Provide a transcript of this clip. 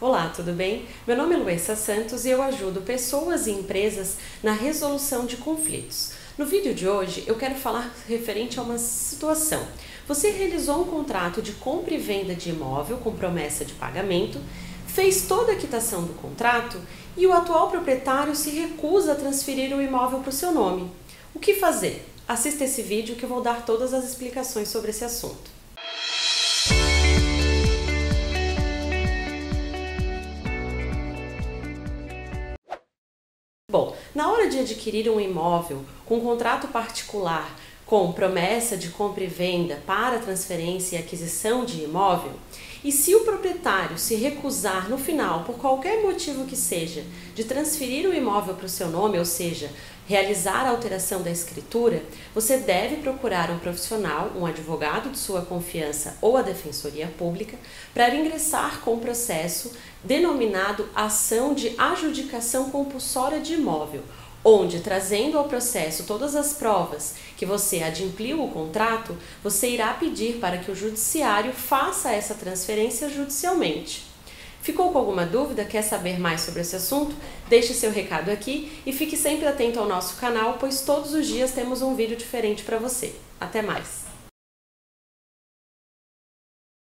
Olá, tudo bem? Meu nome é Luessa Santos e eu ajudo pessoas e empresas na resolução de conflitos. No vídeo de hoje eu quero falar referente a uma situação. Você realizou um contrato de compra e venda de imóvel com promessa de pagamento, fez toda a quitação do contrato e o atual proprietário se recusa a transferir o imóvel para o seu nome. O que fazer? Assista esse vídeo que eu vou dar todas as explicações sobre esse assunto. Hora de adquirir um imóvel com contrato particular com promessa de compra e venda para transferência e aquisição de imóvel, e se o proprietário se recusar no final, por qualquer motivo que seja, de transferir o imóvel para o seu nome, ou seja, realizar a alteração da escritura, você deve procurar um profissional, um advogado de sua confiança ou a defensoria pública, para ingressar com o processo denominado ação de adjudicação compulsória de imóvel onde, trazendo ao processo todas as provas que você adimpliu o contrato, você irá pedir para que o judiciário faça essa transferência judicialmente. Ficou com alguma dúvida? Quer saber mais sobre esse assunto? Deixe seu recado aqui e fique sempre atento ao nosso canal, pois todos os dias temos um vídeo diferente para você. Até mais!